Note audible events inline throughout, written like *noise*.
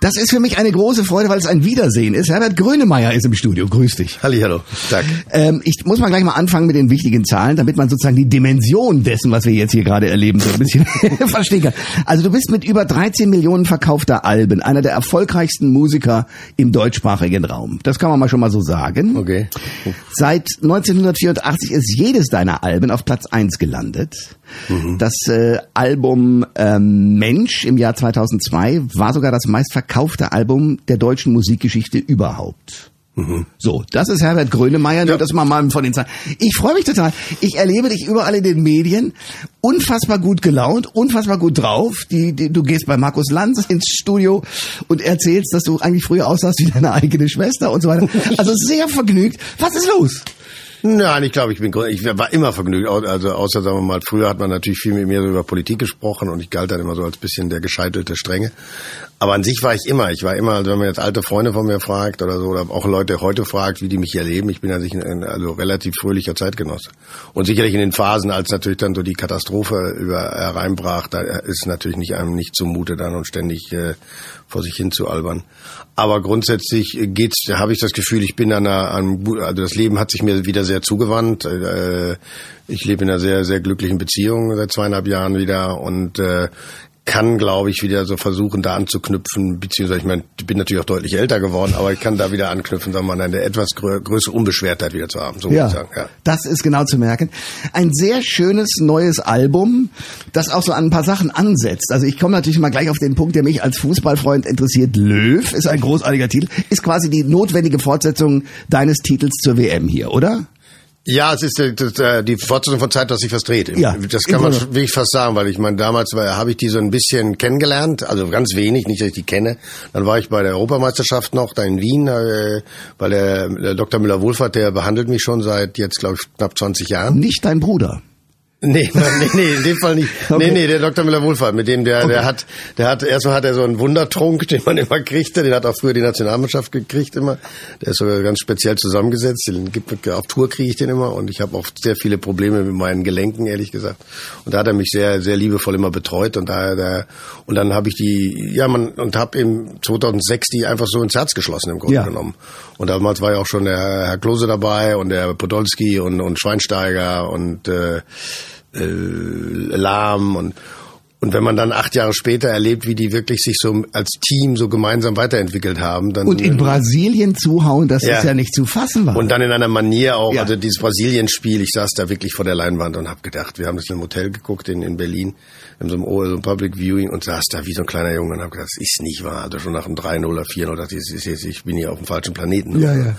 Das ist für mich eine große Freude, weil es ein Wiedersehen ist. Herbert Grönemeyer ist im Studio. Grüß dich. Hallo, Tag. Ähm, ich muss mal gleich mal anfangen mit den wichtigen Zahlen, damit man sozusagen die Dimension dessen, was wir jetzt hier gerade erleben, so ein bisschen *laughs* verstehen kann. Also du bist mit über 13 Millionen verkaufter Alben einer der erfolgreichsten Musiker im deutschsprachigen Raum. Das kann man mal schon mal so sagen. Okay. Seit 1984 ist jedes deiner Alben auf Platz 1 gelandet. Mhm. Das äh, Album ähm, Mensch im Jahr 2002 war sogar das meistverkaufte Album der deutschen Musikgeschichte überhaupt. Mhm. So, das ist Herbert Grönemeyer, nur ja. das mal mal von den Zahlen. Ich freue mich total. Ich erlebe dich überall in den Medien, unfassbar gut gelaunt, unfassbar gut drauf. Die, die, du gehst bei Markus Lanz ins Studio und erzählst, dass du eigentlich früher aussahst wie deine eigene Schwester und so weiter. *laughs* Also sehr vergnügt. Was ist los? Nein, ich glaube, ich bin ich war immer vergnügt. Also außer sagen wir mal, früher hat man natürlich viel mit mir über Politik gesprochen und ich galt dann immer so als bisschen der gescheitelte Strenge. Aber an sich war ich immer. Ich war immer, also wenn man jetzt alte Freunde von mir fragt oder so, oder auch Leute heute fragt, wie die mich erleben, ich bin an sich ein also relativ fröhlicher Zeitgenosse. Und sicherlich in den Phasen, als natürlich dann so die Katastrophe über hereinbrach, da ist natürlich nicht einem nicht zumute dann und ständig äh, vor sich hin zu albern. Aber grundsätzlich geht's, habe ich das Gefühl, ich bin an einer, an, also das Leben hat sich mir wieder sehr zugewandt. Äh, ich lebe in einer sehr, sehr glücklichen Beziehung seit zweieinhalb Jahren wieder und äh, kann, glaube ich, wieder so versuchen, da anzuknüpfen, beziehungsweise ich meine, ich bin natürlich auch deutlich älter geworden, aber ich kann da wieder anknüpfen, sagen wir mal, eine etwas grö größere Unbeschwertheit wieder zu haben, so ja, ich sagen. Ja, das ist genau zu merken. Ein sehr schönes neues Album, das auch so an ein paar Sachen ansetzt. Also ich komme natürlich mal gleich auf den Punkt, der mich als Fußballfreund interessiert. Löw ist ein großartiger Titel, ist quasi die notwendige Fortsetzung deines Titels zur WM hier, oder? Ja, es ist die, äh, die Fortsetzung von Zeit, dass sich was dreht. Ja, das kann man wirklich fast sagen, weil ich meine, damals habe ich die so ein bisschen kennengelernt, also ganz wenig, nicht, dass ich die kenne. Dann war ich bei der Europameisterschaft noch da in Wien, äh, weil der, der Dr. Müller-Wohlfahrt, der behandelt mich schon seit jetzt, glaube ich, knapp 20 Jahren. Nicht dein Bruder. Nee, *laughs* nee, nee, in dem Fall nicht. Okay. Nee, nee, der Dr. Müller-Wohlfahrt, mit dem der, okay. der hat, der hat, erstmal hat er so einen Wundertrunk, *laughs* den man immer kriegte, den hat auch früher die Nationalmannschaft gekriegt immer. Der ist sogar ganz speziell zusammengesetzt, den gibt, auf Tour kriege ich den immer und ich habe auch sehr viele Probleme mit meinen Gelenken, ehrlich gesagt. Und da hat er mich sehr, sehr liebevoll immer betreut und da, da und dann habe ich die, ja, man, und habe im 2006 die einfach so ins Herz geschlossen im Grunde ja. genommen. Und damals war ja auch schon der Herr Klose dabei und der Podolski und, und Schweinsteiger und, äh, äh, lahm und und wenn man dann acht Jahre später erlebt, wie die wirklich sich so als Team so gemeinsam weiterentwickelt haben, dann und in Brasilien zuhauen, das ja. ist ja nicht zu fassen war. Und dann in einer Manier auch, ja. also dieses Brasilien-Spiel, ich saß da wirklich vor der Leinwand und habe gedacht, wir haben das in einem Hotel geguckt in, in Berlin, in so einem, so einem Public Viewing und saß da wie so ein kleiner Junge und habe gedacht, das ist nicht wahr. Also schon nach einem 3-0 oder 4-0, dachte ich, ich bin hier auf dem falschen Planeten. Ja, ja.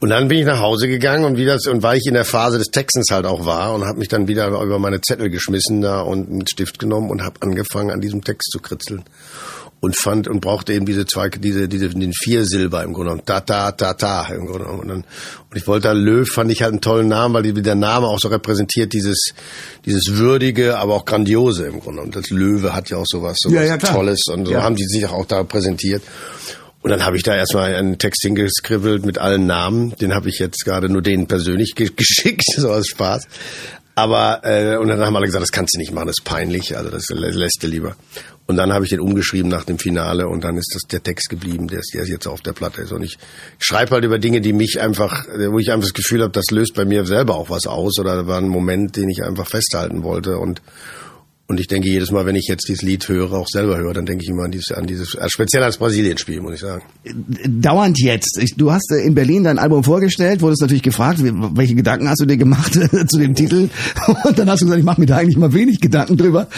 Und dann bin ich nach Hause gegangen und wie das und weil ich in der Phase des Textens halt auch war und habe mich dann wieder über meine Zettel geschmissen da und einen Stift genommen und habe angefangen an diesem Text zu kritzeln. Und fand und brauchte eben diese zwei diese diese den vier Silber im Grunde genommen. Da da da da im Grunde genommen. Und, dann, und ich wollte da Löw fand ich halt einen tollen Namen weil der Name auch so repräsentiert dieses dieses würdige aber auch grandiose im Grunde genommen. Das Löwe hat ja auch sowas so ja, ja, Tolles und so ja. haben die sich auch da präsentiert und dann habe ich da erstmal einen Text hingeskribbelt mit allen Namen. Den habe ich jetzt gerade nur denen persönlich ge *laughs* geschickt, so aus Spaß. Aber äh, und dann haben alle gesagt, das kannst du nicht machen, das ist peinlich, also das lässt du lieber. Und dann habe ich den umgeschrieben nach dem Finale und dann ist das der Text geblieben, der, der jetzt auf der Platte ist. Und ich, ich schreibe halt über Dinge, die mich einfach, wo ich einfach das Gefühl habe, das löst bei mir selber auch was aus oder war ein Moment, den ich einfach festhalten wollte und und ich denke jedes Mal, wenn ich jetzt dieses Lied höre, auch selber höre, dann denke ich immer an dieses, an dieses äh, speziell ans Brasilien-Spiel, muss ich sagen. Dauernd jetzt. Du hast äh, in Berlin dein Album vorgestellt, wurdest natürlich gefragt, welche Gedanken hast du dir gemacht *laughs* zu dem Titel? Und dann hast du gesagt, ich mache mir da eigentlich mal wenig Gedanken drüber.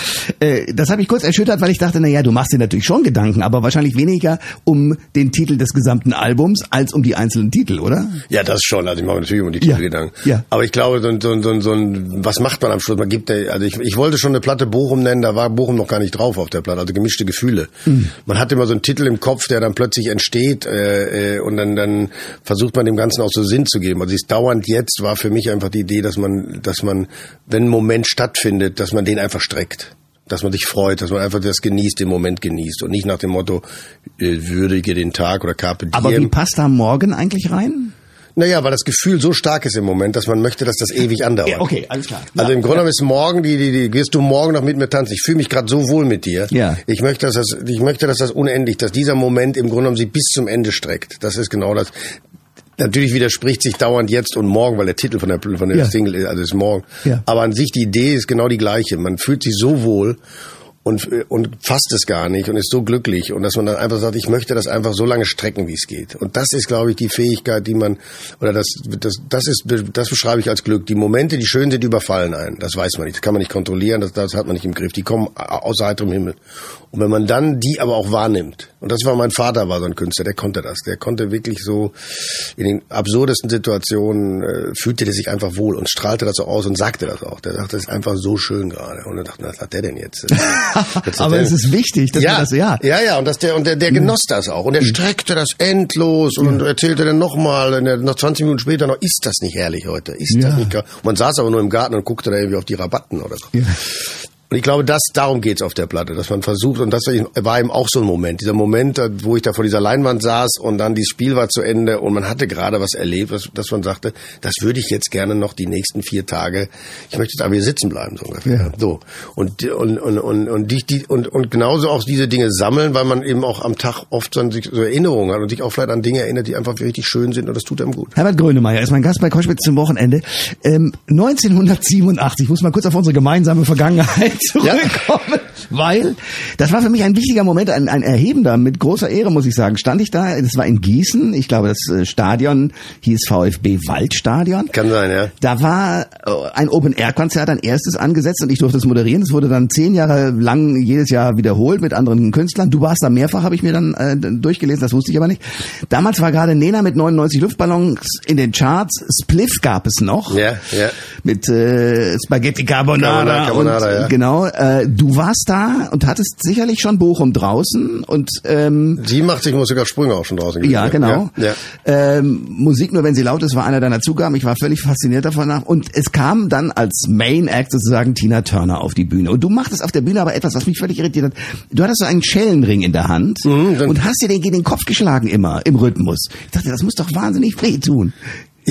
Äh, das habe ich kurz erschüttert, weil ich dachte, na ja, du machst dir natürlich schon Gedanken, aber wahrscheinlich weniger um den Titel des gesamten Albums als um die einzelnen Titel, oder? Ja, das schon. Also ich mache natürlich um die Titel ja. Gedanken. Ja. Aber ich glaube, so, so, so, so ein, was macht man am Schluss? Man gibt, also ich, ich wollte schon eine Platte Bochum nennen, da war Bochum noch gar nicht drauf auf der Platte, also gemischte Gefühle. Mhm. Man hat immer so einen Titel im Kopf, der dann plötzlich entsteht äh, äh, und dann, dann versucht man dem Ganzen auch so Sinn zu geben. Also ist dauernd jetzt war für mich einfach die Idee, dass man, dass man, wenn ein Moment stattfindet, dass man den einfach streckt dass man sich freut, dass man einfach das genießt, den Moment genießt und nicht nach dem Motto äh, würdige den Tag oder carpe diem. Aber wie passt da morgen eigentlich rein? Naja, weil das Gefühl so stark ist im Moment, dass man möchte, dass das ewig andauert. Ja, okay, alles klar. Also Ja, im Grunde genommen ist morgen, die, die, die, wirst du morgen noch mit mir tanzen. Ich fühle mich gerade so wohl mit dir. Ja. Ich möchte, dass das, ich möchte, dass das unendlich, dass dieser Moment im Grunde genommen sich bis zum Ende streckt. Das ist genau das. Natürlich widerspricht sich dauernd jetzt und morgen, weil der Titel von der, von der Ja. Single ist, also ist morgen. Ja. Aber an sich die Idee ist genau die gleiche. Man fühlt sich so wohl und, und fasst es gar nicht und ist so glücklich und dass man dann einfach sagt, ich möchte das einfach so lange strecken, wie es geht. Und das ist, glaube ich, die Fähigkeit, die man, oder das, das, das ist, das beschreibe ich als Glück. Die Momente, die schön sind, überfallen einen. Das weiß man nicht. Das kann man nicht kontrollieren. Das, das hat man nicht im Griff. Die kommen aus heiterem Himmel. Und wenn man dann die aber auch wahrnimmt, und das war mein Vater, war so ein Künstler, der konnte das. Der konnte wirklich so in den absurdesten Situationen äh, fühlte der sich einfach wohl und strahlte das so aus und sagte das auch. Der sagte, das ist einfach so schön gerade. Und er dachte, was hat der denn jetzt? *laughs* *laughs* Aber der- es ist wichtig, dass ja, das, ja. ja, ja, und dass der und der, der genoss das auch und der streckte das endlos und erzählte dann nochmal, noch 20 Minuten später noch, ist das nicht herrlich heute? Ist Ja. das nicht? Und man saß aber nur im Garten und guckte da irgendwie auf die Rabatten oder so. Ja. Und ich glaube, das, darum geht's auf der Platte, dass man versucht, und das war eben auch so ein Moment, dieser Moment, äh, wo ich da vor dieser Leinwand saß und dann dieses Spiel war zu Ende und man hatte gerade was erlebt, was, dass man sagte, das würde ich jetzt gerne noch die nächsten vier Tage, ich möchte jetzt aber hier sitzen bleiben, so ungefähr. Ja. So. Und, und, und, und, und, die, die, und, und genauso auch diese Dinge sammeln, weil man eben auch am Tag oft so, so Erinnerungen hat und sich auch vielleicht an Dinge erinnert, die einfach richtig schön sind und das tut einem gut. Herbert Grönemeyer ist mein Gast bei Koschwitz zum Wochenende. Ähm, 1987, ich muss mal kurz auf unsere gemeinsame Vergangenheit *laughs* zurückkommen, weil das war für mich ein wichtiger Moment, ein, ein erhebender, mit großer Ehre muss ich sagen. Stand ich da, das war in Gießen, ich glaube das äh, Stadion hieß VfB Waldstadion. Kann sein, ja. Da war äh, ein Open-Air-Konzert, ein erstes angesetzt und ich durfte es moderieren. Es wurde dann zehn Jahre lang jedes Jahr wiederholt mit anderen Künstlern. Du warst da mehrfach, habe ich mir dann äh, durchgelesen, das wusste ich aber nicht. Damals war gerade Nena mit 99 Luftballons in den Charts. Spliff gab es noch. Ja, ja. Mit äh, Spaghetti Carbonara, Carbonara, Carbonara, und ja. genau. Äh, du warst da und hattest sicherlich schon Bochum draußen und ähm, Sie macht sich Musiker-Sprünge auch schon draußen. gewesen, ja, genau. Ja, ja. Ähm, Musik nur wenn sie laut ist, war einer deiner Zugaben. Ich war völlig fasziniert davon nach. Und es kam dann als Main Act sozusagen Tina Turner auf die Bühne. Und du machtest auf der Bühne aber etwas, was mich völlig irritiert hat. Du hattest so einen Schellenring in der Hand Mhm, und hast dir den gegen den Kopf geschlagen immer im Rhythmus. Ich dachte, das muss doch wahnsinnig weh tun.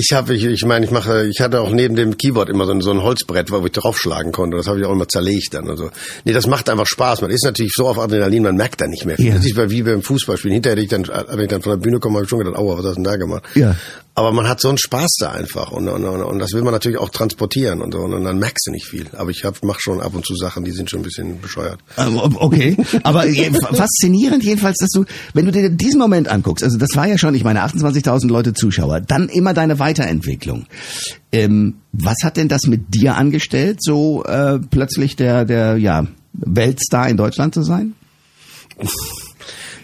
Ich habe, ich, ich meine, ich mache, ich hatte auch neben dem Keyboard immer so ein, so ein Holzbrett, wo ich draufschlagen konnte. Das habe ich auch immer zerlegt dann. Also, nee, das macht einfach Spaß. Man ist natürlich so auf Adrenalin, man merkt da nicht mehr viel. Ja. Das ist wie beim Fußballspielen. Hinterher, hätte ich dann, wenn ich dann von der Bühne komme, habe ich schon gedacht, aua, was hast du denn da gemacht? Ja. Aber man hat so einen Spaß da einfach und, und, und, und das will man natürlich auch transportieren und so und dann merkst du nicht viel. Aber ich hab, mach schon ab und zu Sachen, die sind schon ein bisschen bescheuert. Ähm, Okay, aber faszinierend jedenfalls, dass du, wenn du dir diesen Moment anguckst, also das war ja schon, ich meine, 28.000 Leute Zuschauer, dann immer deine Weiterentwicklung. Ähm, was hat denn das mit dir angestellt, so äh, plötzlich der, der ja, Weltstar in Deutschland zu sein?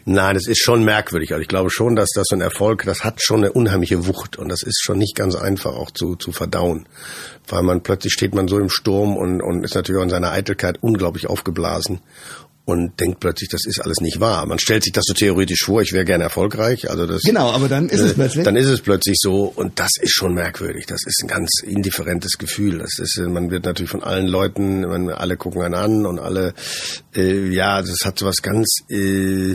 Nein, es ist schon merkwürdig. Also ich glaube schon, dass das so ein Erfolg, das hat schon eine unheimliche Wucht und das ist schon nicht ganz einfach auch zu, zu verdauen. Weil man plötzlich steht man so im Sturm und, und ist natürlich auch in seiner Eitelkeit unglaublich aufgeblasen und denkt plötzlich, das ist alles nicht wahr. Man stellt sich das so theoretisch vor, ich wäre gerne erfolgreich. Also das, Genau, aber dann ist es äh, plötzlich- Dann ist es plötzlich so und das ist schon merkwürdig. Das ist ein ganz indifferentes Gefühl. Das ist, äh, man wird natürlich von allen Leuten, man, alle gucken einen an und alle, äh, ja, das hat so was ganz, äh,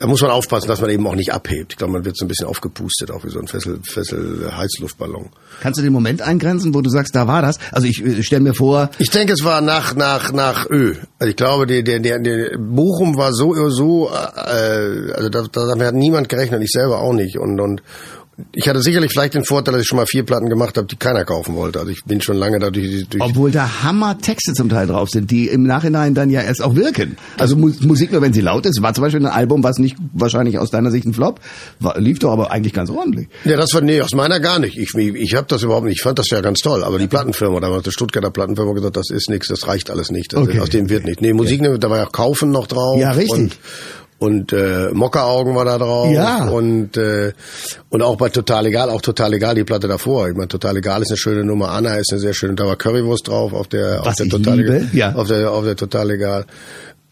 da muss man aufpassen, dass man eben auch nicht abhebt. Ich glaube, man wird so ein bisschen aufgepustet, auch wie so ein Fessel, Fessel Heißluftballon. Kannst du den Moment eingrenzen, wo du sagst, da war das? Also ich äh, stell mir vor, Ich denke, es war nach nach nach Ö. Also ich glaube, der der der, Bochum war so so äh, also da, da hat niemand gerechnet, ich selber auch nicht und und ich hatte sicherlich vielleicht den Vorteil, dass ich schon mal vier Platten gemacht habe, die keiner kaufen wollte. Also ich bin schon lange da durch, obwohl da Hammer-Texte zum Teil drauf sind, die im Nachhinein dann ja erst auch wirken. Also Mu Musik nur, wenn sie laut ist, war zum Beispiel ein Album, was nicht wahrscheinlich aus deiner Sicht ein Flop, war, lief doch aber eigentlich ganz ordentlich. Ja, das war nee, aus meiner gar nicht. Ich, ich, ich habe das überhaupt nicht. Ich fand das ja ganz toll. Aber die Plattenfirma, damals die Stuttgarter Plattenfirma gesagt, das ist nichts, das reicht alles nicht. Das, Okay. Aus dem wird nicht. Nee, Musik, da war ja Kaufen noch drauf. Ja, richtig. Und, und äh, Mockeraugen war da drauf. Ja. Und äh, und auch bei Total Egal, auch Total Egal die Platte davor. Ich meine, Total Egal ist eine schöne Nummer. Anna ist eine sehr schöne. Da war Currywurst drauf auf der Was auf der Total liebe, Egal. ja. Auf der auf der Total Egal.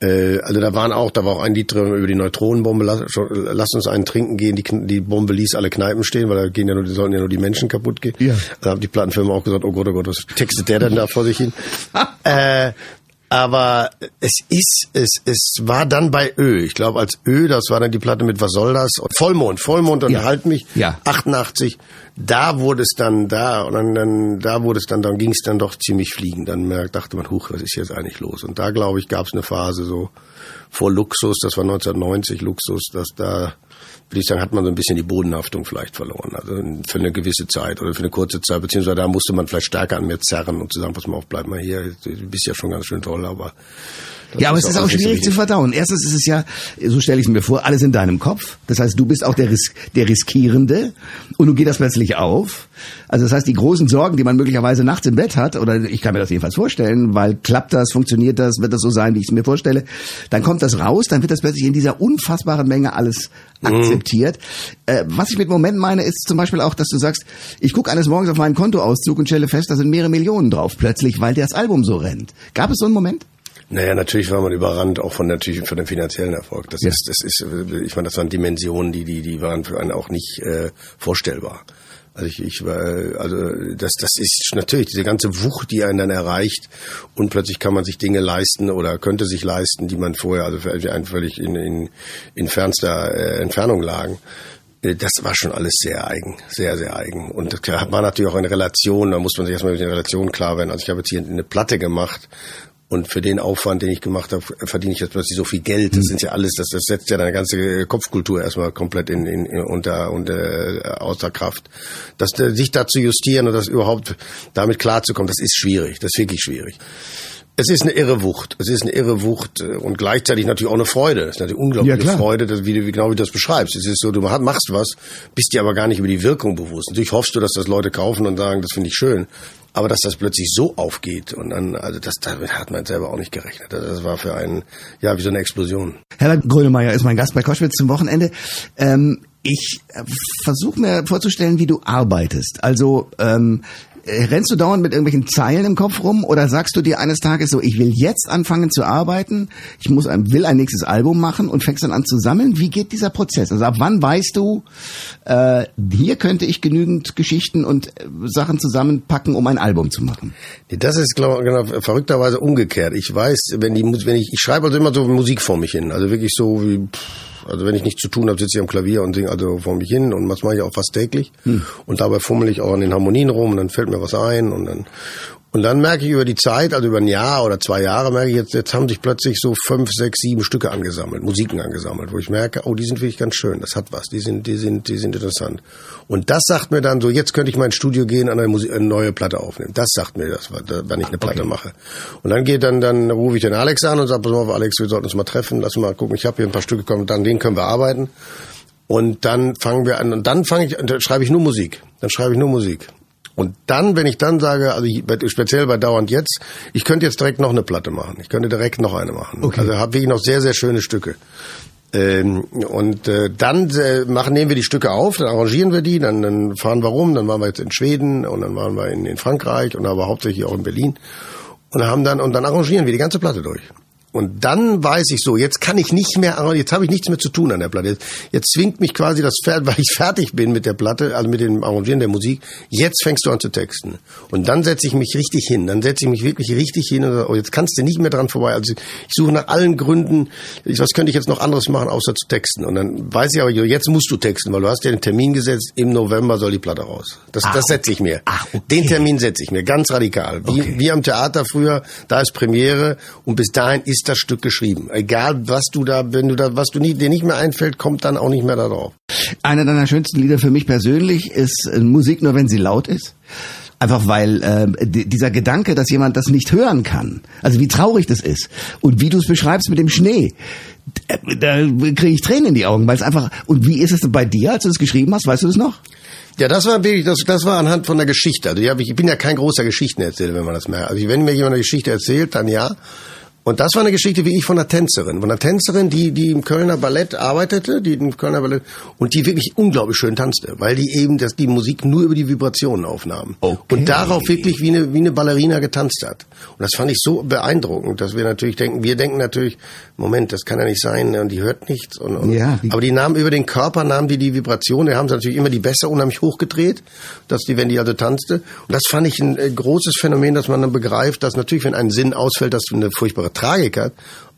Äh, also da waren auch, da war auch ein Lied drin über die Neutronenbombe. Lass, schon, lass uns einen trinken gehen. Die, die Bombe ließ alle Kneipen stehen, weil da gehen ja nur, die sollten ja nur die Menschen kaputt gehen. Ja. Da haben die Plattenfirma auch gesagt, oh Gott, oh Gott, was textet der denn da vor sich hin? *laughs* äh, Aber es ist, es, es war dann bei Ö. Ich glaube, als Ö, das war dann die Platte mit Was soll das? Und Vollmond, Vollmond und Ja. Halt mich, Ja. 88. Da wurde es dann da und dann, dann da wurde es dann, dann ging es dann doch ziemlich fliegen. Dann merkt, dachte man, huch, was ist jetzt eigentlich los? Und da glaube ich, gab es eine Phase so vor Luxus, das war 1990 Luxus, dass da würde ich sagen, hat man so ein bisschen die Bodenhaftung vielleicht verloren. Also für eine gewisse Zeit oder für eine kurze Zeit, beziehungsweise da musste man vielleicht stärker an mir zerren und zu sagen, pass mal auf, bleib mal hier, du bist ja schon ganz schön toll, aber das Ja, aber es ist auch so schwierig zu verdauen. Erstens ist es ja, so stelle ich es mir vor, alles in deinem Kopf. Das heißt, du bist auch der, Ris der Riskierende und nun geht das plötzlich auf. Also das heißt, die großen Sorgen, die man möglicherweise nachts im Bett hat, oder ich kann mir das jedenfalls vorstellen, weil klappt das, funktioniert das, wird das so sein, wie ich es mir vorstelle, dann kommt das raus, dann wird das plötzlich in dieser unfassbaren Menge alles akzeptiert. Äh, was ich mit Moment meine, ist zum Beispiel auch, dass du sagst, ich gucke eines Morgens auf meinen Kontoauszug und stelle fest, da sind mehrere Millionen drauf plötzlich, weil das Album so rennt. Gab es so einen Moment? Naja, natürlich war man überrannt, auch von natürlich von dem finanziellen Erfolg. Das Ja. ist, das ist, ich meine, das waren Dimensionen, die, die, die waren für einen auch nicht äh, vorstellbar. Also ich, ich war, äh, also das, das ist natürlich diese ganze Wucht, die einen dann erreicht und plötzlich kann man sich Dinge leisten oder könnte sich leisten, die man vorher also für einen völlig in, in, in fernster äh, Entfernung lagen. Äh, Das war schon alles sehr eigen, sehr, sehr eigen. Und das war natürlich auch in Relation, da muss man sich erstmal mit den Relationen klar werden. Also ich habe jetzt hier eine Platte gemacht und für den Aufwand, den ich gemacht habe, verdiene ich jetzt plötzlich so viel Geld. Das sind ja alles, das, das setzt ja deine ganze Kopfkultur erstmal komplett in, in, in unter, unter äh, außer Kraft. Das, äh, sich da zu justieren und das überhaupt damit klarzukommen, das ist schwierig. Das ist wirklich schwierig. Es ist eine irre Wucht. Es ist eine irre Wucht äh, und gleichzeitig natürlich auch eine Freude. Es ist natürlich unglaubliche Ja. Freude, dass, wie, du- wie genau wie du das beschreibst. Es ist so, du mach- machst was, bist dir aber gar nicht über die Wirkung bewusst. Natürlich hoffst du, dass das Leute kaufen und sagen, das finde ich schön. Aber dass das plötzlich so aufgeht und dann, also das, damit hat man selber auch nicht gerechnet. Also Das war für einen, ja, wie so eine Explosion. Herbert Grönemeyer ist mein Gast bei Koschwitz zum Wochenende. Ähm, ich äh, versuche mir vorzustellen, wie du arbeitest. Also ähm, äh, rennst du dauernd mit irgendwelchen Zeilen im Kopf rum oder sagst du dir eines Tages so, ich will jetzt anfangen zu arbeiten, ich muss ein, will ein nächstes Album machen und fängst dann an zu sammeln? Wie geht dieser Prozess? Also ab wann weißt du, äh, hier könnte ich genügend Geschichten und äh, Sachen zusammenpacken, um ein Album zu machen? Das ist glaub, genau, verrückterweise umgekehrt. Ich weiß, wenn die wenn ich ich schreibe also immer so Musik vor mich hin, also wirklich so wie pff, also wenn ich nichts zu tun habe, sitze ich am Klavier und singe also vor mich hin und das mache ich auch fast täglich. Und dabei fummel ich auch an den Harmonien rum und dann fällt mir was ein und dann und dann merke ich über die Zeit, also über ein Jahr oder zwei Jahre, merke ich jetzt, jetzt haben sich plötzlich so fünf, sechs, sieben Stücke angesammelt, Musiken angesammelt, wo ich merke, oh, die sind wirklich ganz schön, das hat was, die sind, die sind, die sind interessant. Und das sagt mir dann so, jetzt könnte ich mal ins Studio gehen, an eine, Musik, eine neue Platte aufnehmen. Das sagt mir das, wenn ich eine Platte mache. Und dann geht dann, dann rufe ich den Alex an und sage, pass mal auf, Alex, wir sollten uns mal treffen, lass mal gucken, ich habe hier ein paar Stücke gekommen, dann den können wir arbeiten. Und dann fangen wir an und dann fange ich, dann schreibe ich nur Musik. Dann schreibe ich nur Musik. Und dann, wenn ich dann sage, also ich, speziell bei Dauernd jetzt, ich könnte jetzt direkt noch eine Platte machen. Ich könnte direkt noch eine machen. Okay. Also habe wirklich noch sehr, sehr schöne Stücke. Ähm, und äh, dann äh, machen, nehmen wir die Stücke auf, dann arrangieren wir die, dann, dann fahren wir rum, dann waren wir jetzt in Schweden und dann waren wir in, in Frankreich und aber hauptsächlich auch in Berlin und haben dann und dann arrangieren wir die ganze Platte durch. Und dann weiß ich so, jetzt kann ich nicht mehr, jetzt habe ich nichts mehr zu tun an der Platte. Jetzt, jetzt zwingt mich quasi das Pferd, *laughs* weil ich fertig bin mit der Platte, also mit dem Arrangieren der Musik. Jetzt fängst du an zu texten. Und dann setze ich mich richtig hin. Dann setze ich mich wirklich richtig hin und sage, oh, jetzt kannst du nicht mehr dran vorbei. Also ich suche nach allen Gründen, was könnte ich jetzt noch anderes machen, außer zu texten. Und dann weiß ich aber, jetzt musst du texten, weil du hast ja den Termin gesetzt, im November soll die Platte raus. Das, das setze ich mir. Ach, okay. Den Termin setze ich mir, ganz radikal. Wie, Okay. wie am Theater früher, da ist Premiere und bis dahin ist das Stück geschrieben. Egal, was du da, wenn du da, was du nie, dir nicht mehr einfällt, kommt dann auch nicht mehr da drauf. Einer deiner schönsten Lieder für mich persönlich ist äh, Musik nur, wenn sie laut ist. Einfach weil äh, di- dieser Gedanke, dass jemand das nicht hören kann, also wie traurig das ist und wie du es beschreibst mit dem Schnee, d- da kriege ich Tränen in die Augen, weil es einfach und wie ist es bei dir, als du es geschrieben hast, weißt du das noch? Ja, das war wirklich, das, das war anhand von der Geschichte. Also die hab ich, ich bin ja kein großer Geschichtenerzähler, wenn man das merkt. Also wenn mir jemand eine Geschichte erzählt, dann ja. Und das war eine Geschichte wie ich von einer Tänzerin. Von einer Tänzerin, die, die im Kölner Ballett arbeitete, die im Kölner Ballett, und die wirklich unglaublich schön tanzte, weil die eben das, die Musik nur über die Vibrationen aufnahm. Okay. Und darauf wirklich wie eine, wie eine Ballerina getanzt hat. Und das fand ich so beeindruckend, dass wir natürlich denken, wir denken natürlich, Moment, das kann ja nicht sein, und die hört nichts. Und, und, Ja, aber die nahmen über den Körper, nahmen die die Vibration, die haben sie natürlich immer die Bässe unheimlich hochgedreht, dass die, wenn die also tanzte. Und das fand ich ein äh, großes Phänomen, dass man dann begreift, dass natürlich, wenn ein Sinn ausfällt, das eine furchtbare Tragik hat.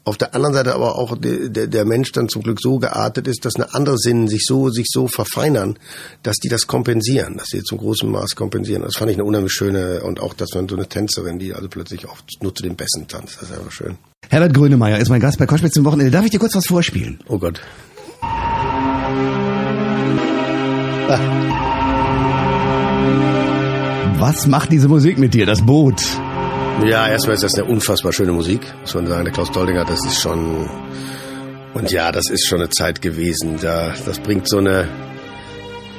Auf der anderen Seite aber auch der, der, Mensch dann zum Glück so geartet ist, dass eine andere Sinnen sich so, sich so verfeinern, dass die das kompensieren, dass sie zum großen Maß kompensieren. Das fand ich eine unheimlich schöne, und auch, dass man so eine Tänzerin, die also plötzlich auch nur zu den Besten tanzt, das ist einfach schön. Herbert Grönemeyer ist mein Gast bei Koschwitz zum Wochenende. Darf ich dir kurz was vorspielen? Oh Gott. Was macht diese Musik mit dir, das Boot? Ja, erstmal ist das eine unfassbar schöne Musik, muss man sagen. Der Klaus Doldinger, das ist schon, und ja, das ist schon eine Zeit gewesen. Da, das bringt so eine,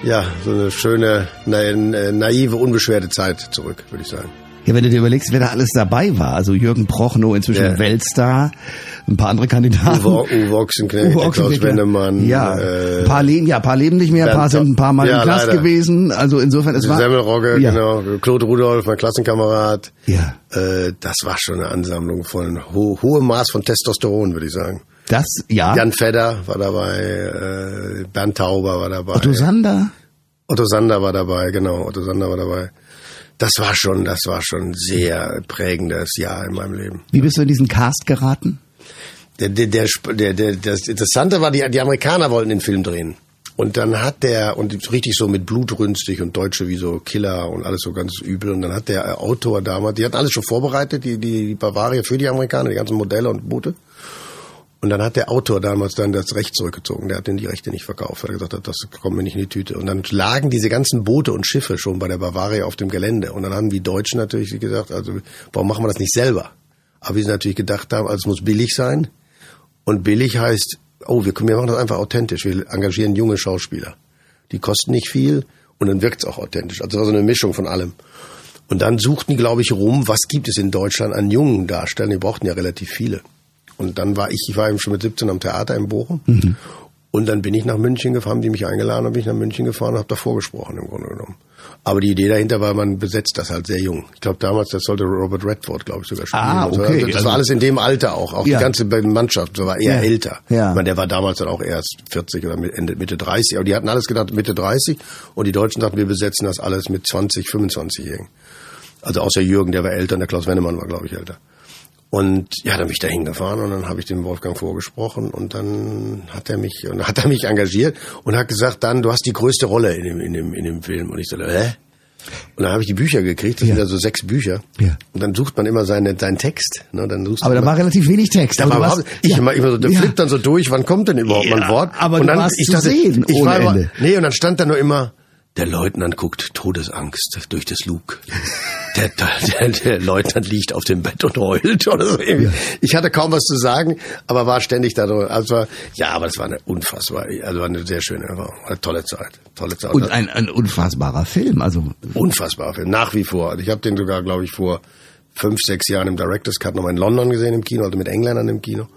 ja, so eine schöne, na, naive, unbeschwerte Zeit zurück, würde ich sagen. Ja, wenn du dir überlegst, wer da alles dabei war, also Jürgen Prochnow, inzwischen Ja. Weltstar, ein paar andere Kandidaten. Uwe, Uwe Ochsenknecht, Uwe Klaus Wendemann, ja, äh, ein paar leben, ja, ein paar leben nicht mehr, ein paar Bernd sind ein paar Mal Ja, im Knast gewesen. Also insofern, es war Semmelrogge, ja. genau, Claude Rudolph, mein Klassenkamerad. Ja. Äh, das war schon eine Ansammlung von ho hohem Maß von Testosteron, würde ich sagen. Das, ja. Jan Fedder war dabei, äh, Bernd Tauber war dabei. Otto Sander. Otto Sander war dabei, genau, Otto Sander war dabei. Das war schon, das war schon ein sehr prägendes Jahr in meinem Leben. Wie bist du in diesen Cast geraten? Der, der, der, der, das Interessante war, die, die Amerikaner wollten den Film drehen. Und dann hat der, und richtig so mit blutrünstig und Deutsche wie so Killer und alles so ganz übel. Und dann hat der Autor damals, die hatten alles schon vorbereitet, die, die, die Bavaria für die Amerikaner, die ganzen Modelle und Boote. Und dann hat der Autor damals dann das Recht zurückgezogen. Der hat den die Rechte nicht verkauft. Er hat gesagt, das kommt mir nicht in die Tüte. Und dann lagen diese ganzen Boote und Schiffe schon bei der Bavaria auf dem Gelände. Und dann haben die Deutschen natürlich gesagt, also warum machen wir das nicht selber? Aber wie sie natürlich gedacht haben, also es muss billig sein. Und billig heißt, oh, wir, wir machen das einfach authentisch. Wir engagieren junge Schauspieler. Die kosten nicht viel und dann wirkt's auch authentisch. Also das war so eine Mischung von allem. Und dann suchten die, glaube ich, rum, was gibt es in Deutschland an jungen Darstellern? Die brauchten ja relativ viele. Und dann war ich, ich war eben schon mit 17 am Theater in Bochum. Und dann bin ich nach München gefahren, haben die mich eingeladen, bin ich nach München gefahren und habe da vorgesprochen im Grunde genommen. Aber die Idee dahinter war, man besetzt das halt sehr jung. Ich glaube damals, das sollte Robert Redford, glaube ich, sogar spielen. Ah, Also, okay. Das Also- war alles in dem Alter auch. Auch Ja. die ganze Mannschaft so war eher Ja. älter. Ja. Ich meine, der war damals dann auch erst 40 oder Ende, Mitte 30. Aber die hatten alles gedacht Mitte 30 und die Deutschen dachten, wir besetzen das alles mit 20, 25-Jährigen. Also außer Jürgen, der war älter und der Klaus Wennemann war, glaube ich, älter. Und ja, dann bin ich da hingefahren und dann habe ich dem Wolfgang vorgesprochen und dann hat er mich und hat er mich engagiert und hat gesagt, dann du hast die größte Rolle in dem in dem in dem Film und ich so, hä? Und dann habe ich die Bücher gekriegt, das Ja. sind ja so sechs Bücher. Ja. Und dann sucht man immer seinen seinen Text, ne, dann suchst Aber da immer- war relativ wenig Text. da aber war ich ja. immer, immer so, der Ja. flippt dann so durch, wann kommt denn überhaupt mal ein Ja, Wort? aber und dann, ich zu dachte, sehen ich ohne war immer, Ende. nee, und dann stand da nur immer, der Leutnant guckt Todesangst durch das Luke. Der, der, der Leutnant liegt auf dem Bett und heult oder so. irgendwie. Ich hatte kaum was zu sagen, aber war ständig da drin. Also, ja, aber es war eine unfassbar, also war eine sehr schöne Erfahrung. Eine tolle Zeit. Tolle Zeit. Und ein, ein unfassbarer Film. Also Unfassbar Film, nach wie vor. Ich habe den sogar, glaube ich, vor fünf, sechs Jahren im Director's Cut nochmal in London gesehen im Kino, also mit Engländern im Kino.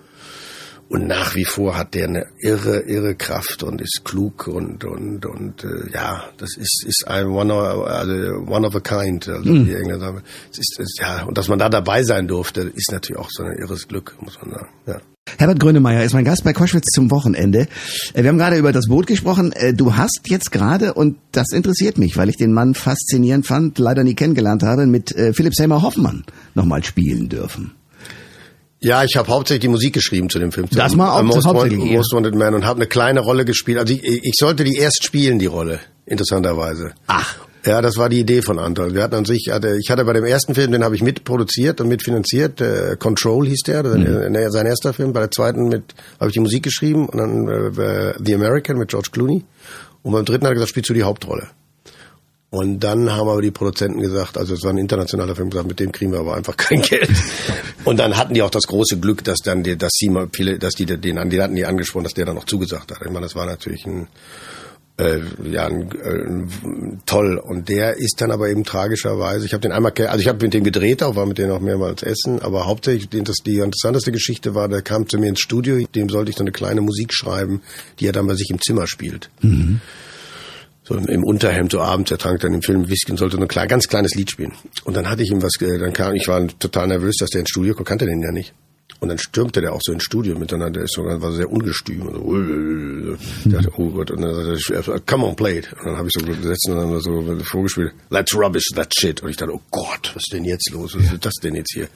Und nach wie vor hat der eine irre, irre Kraft und ist klug und und und äh, ja, das ist ist ein one of, also one of a kind, also Mhm. die Engländer sagen. Es ist, es, ja und dass man da dabei sein durfte, ist natürlich auch so ein irres Glück, muss man sagen. Ja. Herbert Grönemeyer ist mein Gast bei Koschwitz zum Wochenende. Äh, Wir haben gerade über das Boot gesprochen. Äh, Du hast jetzt gerade, und das interessiert mich, weil ich den Mann faszinierend fand, leider nie kennengelernt habe, mit äh, Philipp Seymour Hoffmann nochmal spielen dürfen. Ja, ich habe hauptsächlich die Musik geschrieben zu dem Film. zu Das mal auch- Most, hauptsächlich, Wanted. Most Wanted Man und habe eine kleine Rolle gespielt. Also ich, ich sollte die erst spielen, die Rolle, interessanterweise. Ach. Ja, das war die Idee von Anton. Wir hatten an sich, hatte, ich hatte bei dem ersten Film, den habe ich mitproduziert und mitfinanziert. Äh, Control hieß der, Mhm. ist sein erster Film. Bei der zweiten mit habe ich die Musik geschrieben und dann äh, The American mit George Clooney. Und beim dritten hat er gesagt, spielst du die Hauptrolle. Und dann haben aber die Produzenten gesagt, also es war ein internationaler Film, gesagt, mit dem kriegen wir aber einfach kein Geld. Und dann hatten die auch das große Glück, dass dann die, dass sie mal viele, dass die den an die hatten die angesprochen, dass der dann noch zugesagt hat. Ich meine, das war natürlich ein Äh, ja, äh, toll. Und der ist dann aber eben tragischerweise, ich habe den einmal, also ich habe mit dem gedreht, auch war mit dem auch mehrmals essen, aber hauptsächlich die, die interessanteste Geschichte war, der kam zu mir ins Studio, dem sollte ich so eine kleine Musik schreiben, die er dann bei sich im Zimmer spielt. Mhm. So im Unterhemd, so abends, er trank dann im Film Whisky und sollte so ein klein, ganz kleines Lied spielen. Und dann hatte ich ihm was, äh, dann kam, ich war total nervös, dass der ins Studio kommt, kannte den ja nicht. Und dann stürmte der auch so ins Studio miteinander, der ist sogar, war sehr ungestüm. Und so, dachte, oh Gott, und dann sagte er, come on, play it. Und dann habe ich so gesetzt und dann so vorgespielt, let's rubbish that shit. Und ich dachte, oh Gott, was ist denn jetzt los? Was ist das denn jetzt hier?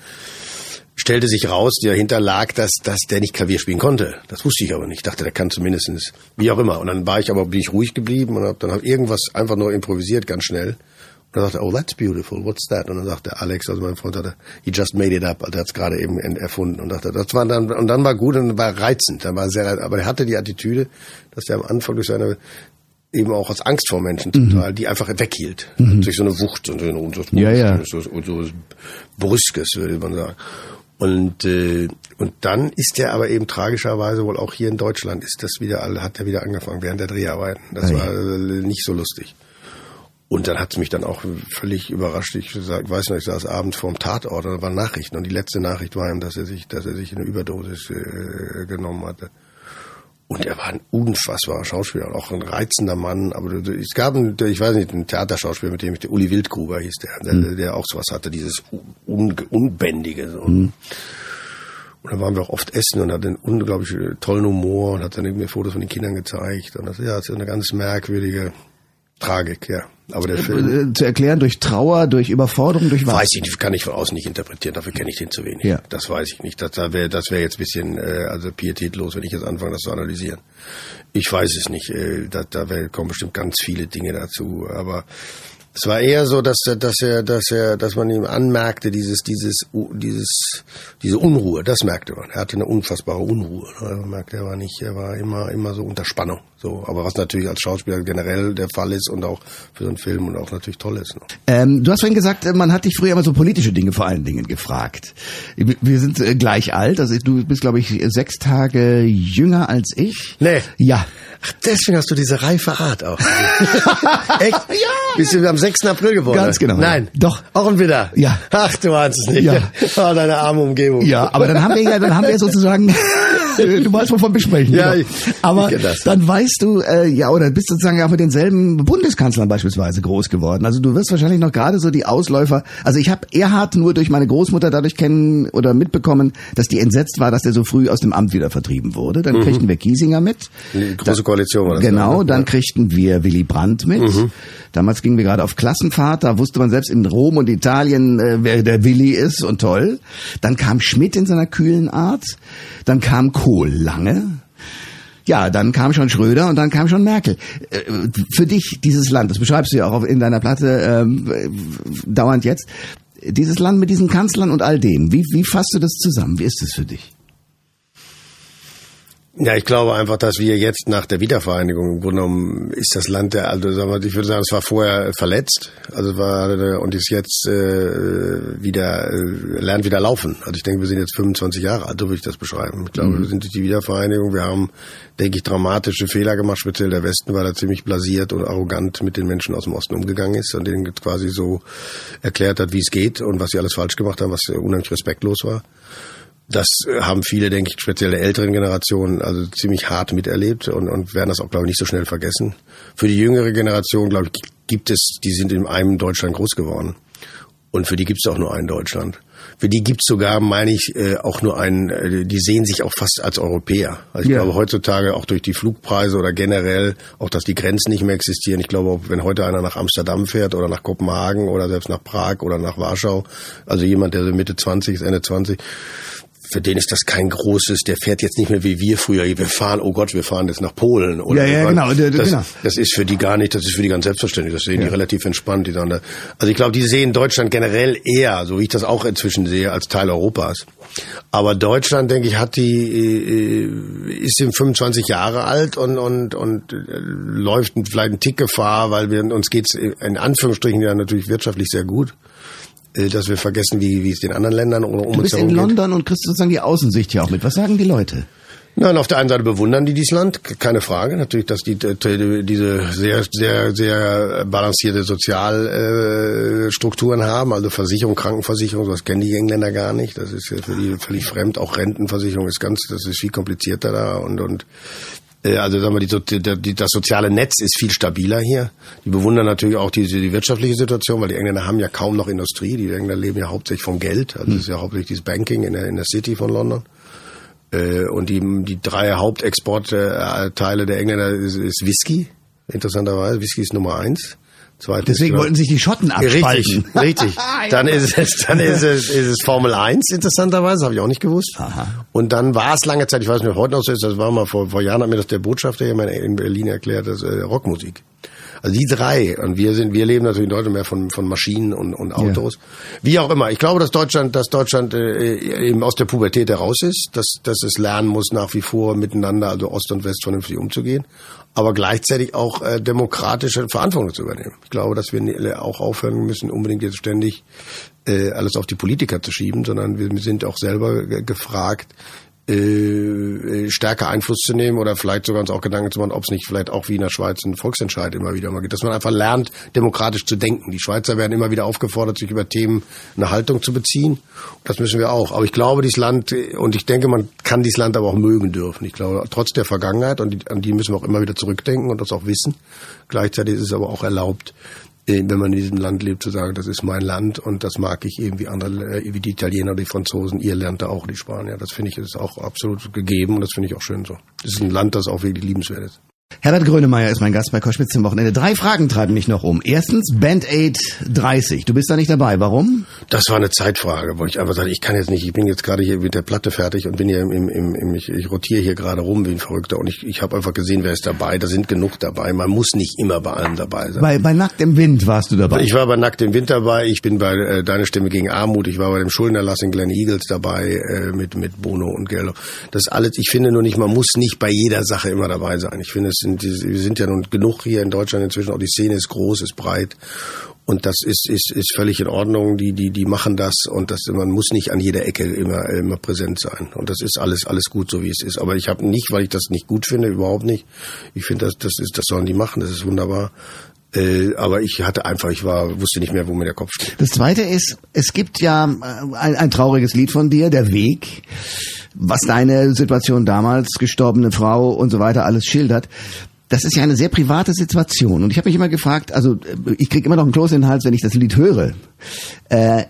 Stellte sich raus, dahinter lag, dass, dass der nicht Klavier spielen konnte. Das wusste ich aber nicht. Ich dachte, der kann zumindestens, wie auch immer. Und dann war ich aber, bin ich ruhig geblieben und habe dann hab irgendwas einfach nur improvisiert, ganz schnell. Und dann sagte er, oh, that's beautiful, what's that? Und dann sagte Alex, also mein Freund, hatte, he just made it up, also er hat es gerade eben erfunden. Und dachte, das war dann, und dann war gut und war reizend, dann war sehr, aber er hatte die Attitüde, dass er am Anfang durch seine, eben auch aus Angst vor Menschen zum mhm. Teil, die einfach weghielt. Mhm. Durch so eine Wucht und so, und so, ja, ja. so, so, so Brüskes, würde man sagen. Und, äh, und dann ist er aber eben tragischerweise wohl auch hier in Deutschland ist das wieder, hat er wieder angefangen während der Dreharbeiten. Das ja, war äh, nicht so lustig. Und dann hat es mich dann auch völlig überrascht. Ich weiß noch, ich saß abends vorm Tatort und da waren Nachrichten. Und die letzte Nachricht war ihm, dass er sich, dass er sich eine Überdosis äh, genommen hatte. Und er war ein unfassbarer Schauspieler, auch ein reizender Mann. Aber es gab, einen, ich weiß nicht, einen Theaterschauspieler, mit dem ich, der Uli Wildgruber hieß der, der, mhm. der auch sowas hatte, dieses Un Unbändige. So. Mhm. Und da waren wir auch oft essen und hatte einen unglaublich tollen Humor und hat dann irgendwie Fotos von den Kindern gezeigt. Und das, ja, das ist eine ganz merkwürdige Tragik, ja. Aber der Film. Äh, zu erklären durch Trauer, durch Überforderung, durch was? Weiß ich nicht, kann ich von außen nicht interpretieren, dafür kenne ich den zu wenig. Ja. Das weiß ich nicht. Das, das wäre das wär jetzt ein bisschen äh, also pietätlos, wenn ich jetzt anfange, das zu analysieren. Ich weiß es nicht. Äh, da da wär, kommen bestimmt ganz viele Dinge dazu. Aber es war eher so, dass er, dass er, dass er, dass man ihm anmerkte, dieses, dieses, dieses, diese Unruhe, das merkte man. Er hatte eine unfassbare Unruhe. Man merkte, er war nicht, er war immer, immer so unter Spannung. So, aber was natürlich als Schauspieler generell der Fall ist und auch für so einen Film und auch natürlich toll ist. Ne? Ähm, du hast vorhin gesagt, man hat dich früher immer so politische Dinge vor allen Dingen gefragt. Wir sind äh, gleich alt, also du bist, glaube ich, sechs Tage jünger als ich. Nee. Ja. Ach, deswegen hast du diese reife Art auch. *laughs* Echt? Ja. Bist du am 6. April geboren? Ganz genau. Nein. Doch. Auch ein Widder? Ja. Ach, du ahnst es nicht. Ja. Oh, deine arme Umgebung. Ja, aber dann haben wir ja, dann haben wir sozusagen, *laughs* *laughs* du weißt, wovon wir sprechen. Ja, genau. ich, aber ich dann weißt du, äh, ja, oder bist sozusagen ja mit denselben Bundeskanzlern beispielsweise groß geworden. Also du wirst wahrscheinlich noch gerade so die Ausläufer, also ich habe Erhard nur durch meine Großmutter dadurch kennen oder mitbekommen, dass die entsetzt war, dass er so früh aus dem Amt wieder vertrieben wurde. Dann mhm. kriegten wir Kiesinger mit. Die große Koalition war das. Genau. Genau, dann kriegten wir Willy Brandt mit. Mhm. Damals gingen wir gerade auf Klassenfahrt, da wusste man selbst in Rom und Italien, äh, wer der Willy ist und toll. Dann kam Schmidt in seiner kühlen Art. Dann kam Kohl lange. Ja, dann kam schon Schröder und dann kam schon Merkel. Äh, für dich, dieses Land, das beschreibst du ja auch in deiner Platte ähm, dauernd jetzt, dieses Land mit diesen Kanzlern und all dem, wie, wie fasst du das zusammen? Wie ist es für dich? Ja, ich glaube einfach, dass wir jetzt nach der Wiedervereinigung im Grunde genommen ist das Land der, also sagen wir, ich würde sagen, es war vorher verletzt, also war und ist jetzt äh, wieder äh, lernt wieder laufen. Also ich denke, wir sind jetzt 25 Jahre alt, so würde ich das beschreiben. Ich glaube, mhm. wir sind durch die Wiedervereinigung, wir haben, denke ich, dramatische Fehler gemacht, speziell der Westen, weil er ziemlich blasiert und arrogant mit den Menschen aus dem Osten umgegangen ist und denen quasi so erklärt hat, wie es geht und was sie alles falsch gemacht haben, was unheimlich respektlos war. Das äh, haben viele, denke ich, speziell der älteren Generation, also ziemlich hart miterlebt und, und werden das auch, glaube ich, nicht so schnell vergessen. Für die jüngere Generation, glaube ich, gibt es, die sind in einem Deutschland groß geworden. Und für die gibt es auch nur ein Deutschland. Für die gibt es sogar, meine ich, äh, auch nur einen, äh, die sehen sich auch fast als Europäer. Also ich ja. glaube heutzutage auch durch die Flugpreise oder generell, auch dass die Grenzen nicht mehr existieren. Ich glaube, wenn heute einer nach Amsterdam fährt oder nach Kopenhagen oder selbst nach Prag oder nach Warschau, also jemand, der so Mitte 20 ist, Ende 20, für den ist das kein großes, der fährt jetzt nicht mehr wie wir früher, wir fahren, oh Gott, wir fahren jetzt nach Polen. Oder ja, ja, genau, das, genau. Das ist für die gar nicht, das ist für die ganz selbstverständlich, das sehen ja. die relativ entspannt. Die dann da. Also ich glaube, die sehen Deutschland generell eher, so wie ich das auch inzwischen sehe, als Teil Europas. Aber Deutschland, denke ich, hat die, äh, ist eben 25 Jahre alt und, und, und äh, läuft vielleicht ein Tick Gefahr, weil wir, uns geht's in Anführungsstrichen ja natürlich wirtschaftlich sehr gut. Äh, dass wir vergessen, wie, wie es den anderen Ländern oder um du bist in London und kriegst sozusagen die Außensicht ja auch mit. Was sagen die Leute? Nein, auf der einen Seite bewundern die dieses Land, keine Frage. Natürlich, dass die, die diese sehr, sehr, sehr balancierte Sozialstrukturen haben, also Versicherung, Krankenversicherung, sowas kennen die Engländer gar nicht. Das ist ja für die völlig fremd. Auch Rentenversicherung ist ganz, das ist viel komplizierter da und und äh, also sagen wir, die, die, das soziale Netz ist viel stabiler hier. Die bewundern natürlich auch die, die wirtschaftliche Situation, weil die Engländer haben ja kaum noch Industrie. Die Engländer leben ja hauptsächlich vom Geld. Also das ist ja hauptsächlich dieses Banking in der, in der City von London. Äh, und die, die drei Hauptexportteile der Engländer ist, ist Whisky, interessanterweise. Whisky ist Nummer eins. Zweitens Deswegen wollten sich die Schotten abspalten. *laughs* Richtig, *laughs* richtig. Dann ist es, dann ist es, ist es Formel 1, interessanterweise, habe ich auch nicht gewusst. Aha. Und dann war es lange Zeit, ich weiß nicht, ob heute noch so ist, das war mal vor, vor Jahren, hat mir das der Botschafter hier in Berlin erklärt, das äh, Rockmusik. Also die drei. Und wir sind, wir leben natürlich in Deutschland mehr von, von Maschinen und, und Autos. Ja. Wie auch immer. Ich glaube, dass Deutschland, dass Deutschland äh, eben aus der Pubertät heraus ist, dass, dass es lernen muss, nach wie vor miteinander, also Ost und West vernünftig umzugehen, aber gleichzeitig auch äh, demokratische Verantwortung zu übernehmen. Ich glaube, dass wir auch aufhören müssen, unbedingt jetzt ständig äh, alles auf die Politiker zu schieben, sondern wir sind auch selber gefragt, äh, äh, stärker Einfluss zu nehmen oder vielleicht sogar uns auch Gedanken zu machen, ob es nicht vielleicht auch wie in der Schweiz ein Volksentscheid immer wieder mal gibt, dass man einfach lernt, demokratisch zu denken. Die Schweizer werden immer wieder aufgefordert, sich über Themen eine Haltung zu beziehen. Das müssen wir auch. Aber ich glaube, dieses Land, und ich denke, man kann dieses Land aber auch mögen dürfen. Ich glaube, trotz der Vergangenheit, und die, an die müssen wir auch immer wieder zurückdenken und das auch wissen. Gleichzeitig ist es aber auch erlaubt, wenn man in diesem Land lebt, zu sagen, das ist mein Land und das mag ich eben wie andere, äh, wie die Italiener, die Franzosen, ihr lernt da auch die Spanier. Das finde ich ist auch absolut gegeben und das finde ich auch schön so. Das ist ein Land, das auch wirklich liebenswert ist. Herbert Grönemeyer ist mein Gast bei Koschwitz zum Wochenende. Drei Fragen treiben mich noch um. Erstens, Band Aid 30. Du bist da nicht dabei. Warum? Das war eine Zeitfrage, wo ich einfach sage, ich kann jetzt nicht, ich bin jetzt gerade hier mit der Platte fertig und bin hier im, im, im ich, ich rotiere hier gerade rum wie ein Verrückter und ich, ich habe einfach gesehen, wer ist dabei. Da sind genug dabei. Man muss nicht immer bei allem dabei sein. Bei, bei Nackt im Wind warst du dabei. Ich war bei Nackt im Wind dabei. Ich bin bei äh, Deine Stimme gegen Armut. Ich war bei dem Schuldenerlass in Glen Eagles dabei äh, mit, mit Bono und Gello. Das alles, ich finde nur nicht, man muss nicht bei jeder Sache immer dabei sein. Ich finde, es sind, wir sind ja nun genug hier in Deutschland inzwischen. Auch die Szene ist groß, ist breit. Und das ist, ist, ist völlig in Ordnung. Die, die, die machen das und das, man muss nicht an jeder Ecke immer, immer präsent sein. Und das ist alles, alles gut, so wie es ist. Aber ich habe nicht, weil ich das nicht gut finde, überhaupt nicht. Ich finde, das, das ist, das sollen die machen. Das ist wunderbar. Äh, aber ich hatte einfach, ich war, wusste nicht mehr, wo mir der Kopf steht. Das zweite ist, es gibt ja äh, ein, ein trauriges Lied von dir, Der Weg, was deine Situation damals, gestorbene Frau und so weiter alles schildert das ist ja eine sehr private Situation. Und ich habe mich immer gefragt, also äh, ich kriege immer noch einen Kloß in den Hals, wenn ich das Lied höre. Äh,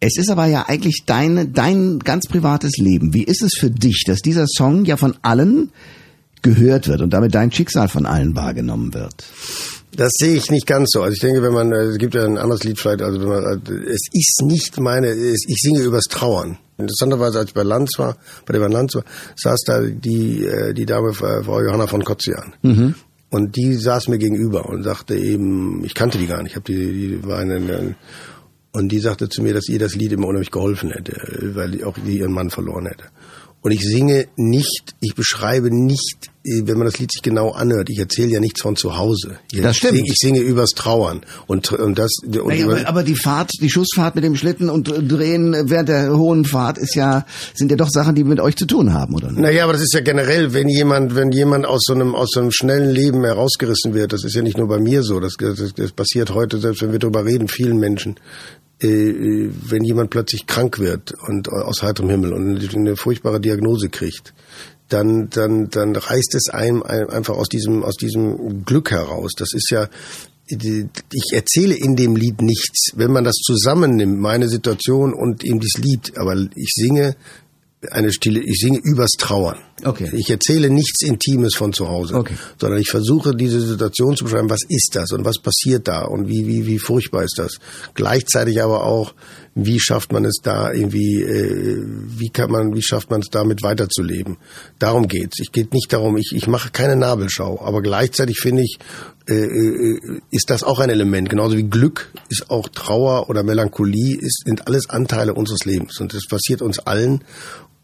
es ist aber ja eigentlich dein, dein ganz privates Leben. Wie ist es für dich, dass dieser Song ja von allen gehört wird und damit dein Schicksal von allen wahrgenommen wird? Das sehe ich nicht ganz so. Also ich denke, wenn man, äh, es gibt ja ein anderes Lied vielleicht, also wenn man, äh, es ist nicht meine, ich singe übers Trauern. Interessanterweise, als ich bei Lanz war, bei der Lanz war, saß da die, äh, die Dame, Frau Johanna von Kotzian. Mhm. Und die saß mir gegenüber und sagte eben, ich kannte die gar nicht, ich habe die, die war eine, und die sagte zu mir, dass ihr das Lied immer unheimlich geholfen hätte, weil auch die ihren Mann verloren hätte. Und ich singe nicht, ich beschreibe nicht, wenn man das Lied sich genau anhört, ich erzähle ja nichts von zu Hause. Ich das stimmt. Singe, ich singe übers Trauern. Und, und das, und naja, aber, aber, die Fahrt, die Schussfahrt mit dem Schlitten und Drehen während der hohen Fahrt ist ja, sind ja doch Sachen, die mit euch zu tun haben, oder? Naja, aber das ist ja generell, wenn jemand, wenn jemand aus so einem, aus so einem schnellen Leben herausgerissen wird, das ist ja nicht nur bei mir so, das, das, das passiert heute, selbst wenn wir darüber reden, vielen Menschen, äh, wenn jemand plötzlich krank wird und aus heiterem Himmel und eine furchtbare Diagnose kriegt, dann, dann, dann reißt es einem einfach aus diesem, aus diesem Glück heraus. Das ist ja, ich erzähle in dem Lied nichts. Wenn man das zusammennimmt, meine Situation und eben dieses Lied, aber ich singe eine Stille, ich singe übers Trauern. Okay. Ich erzähle nichts Intimes von zu Hause, okay. sondern ich versuche diese Situation zu beschreiben, was ist das und was passiert da und wie, wie, wie furchtbar ist das. Gleichzeitig aber auch, wie schafft man es da irgendwie, äh, wie kann man, wie schafft man es damit weiterzuleben. Darum geht's. Ich geht nicht darum, ich, ich mache keine Nabelschau, aber gleichzeitig finde ich, äh, äh, ist das auch ein Element. Genauso wie Glück ist auch Trauer oder Melancholie, ist, sind alles Anteile unseres Lebens und das passiert uns allen.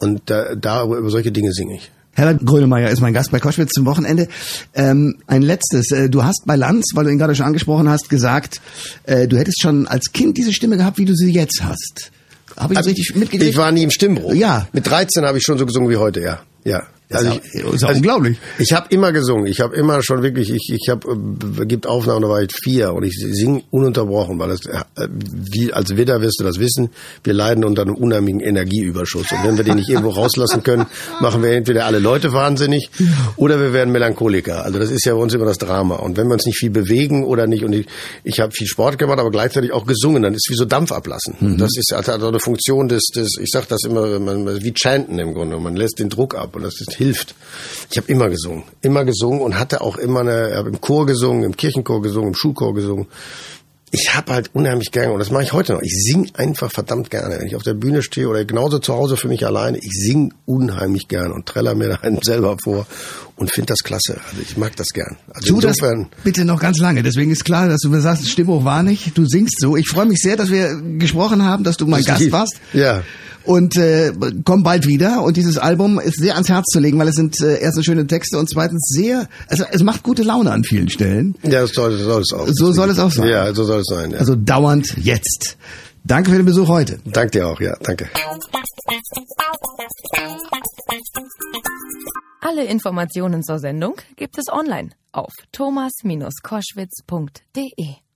Und da, da über solche Dinge singe ich. Herbert Grönemeyer ist mein Gast bei Koschwitz zum Wochenende. Ähm, ein letztes. Äh, du hast bei Lanz, weil du ihn gerade schon angesprochen hast, gesagt, äh, du hättest schon als Kind diese Stimme gehabt, wie du sie jetzt hast. Habe ich das also, richtig mitgekriegt? Ich war nie im Stimmbruch. Ja. Mit 13 habe ich schon so gesungen wie heute, ja. Ja. Also ist, ich, ist also unglaublich. Ich, ich habe immer gesungen. Ich habe immer schon wirklich, ich, ich habe, äh, gibt Aufnahmen, da war ich vier und ich singe ununterbrochen, weil das, äh, wie als Widder wirst du das wissen, wir leiden unter einem unheimlichen Energieüberschuss. Und wenn wir den nicht irgendwo rauslassen können, *laughs* machen wir entweder alle Leute wahnsinnig oder wir werden Melancholiker. Also das ist ja bei uns immer das Drama. Und wenn wir uns nicht viel bewegen oder nicht, und ich, ich habe viel Sport gemacht, aber gleichzeitig auch gesungen, dann ist wie so Dampf ablassen. Mhm. Das ist also eine Funktion des, des ich sag das immer, man, wie Chanten im Grunde. Man lässt den Druck ab und das ist hilft. Ich habe immer gesungen, immer gesungen und hatte auch immer eine, habe im Chor gesungen, im Kirchenchor gesungen, im Schulchor gesungen. Ich habe halt unheimlich gerne und das mache ich heute noch. Ich sing einfach verdammt gerne, wenn ich auf der Bühne stehe oder genauso zu Hause für mich alleine. Ich sing unheimlich gern und treller mir *laughs* da einen selber vor und finde das klasse. Also ich mag das gern. Also tu das bitte noch ganz lange. Deswegen ist klar, dass du mir sagst, Stimmung war nicht. Du singst so. Ich freue mich sehr, dass wir gesprochen haben, dass du mein Gast warst. Ja und äh, komm bald wieder. Und dieses Album ist sehr ans Herz zu legen, weil es sind äh, erstens schöne Texte und zweitens sehr, also es macht gute Laune an vielen Stellen. Ja, das soll, das soll es auch. So soll es auch sein. Ja, so soll es sein. Ja. Also dauernd jetzt. Danke für den Besuch heute. Danke dir auch, ja, danke. Alle Informationen zur Sendung gibt es online auf thomas-koschwitz.de.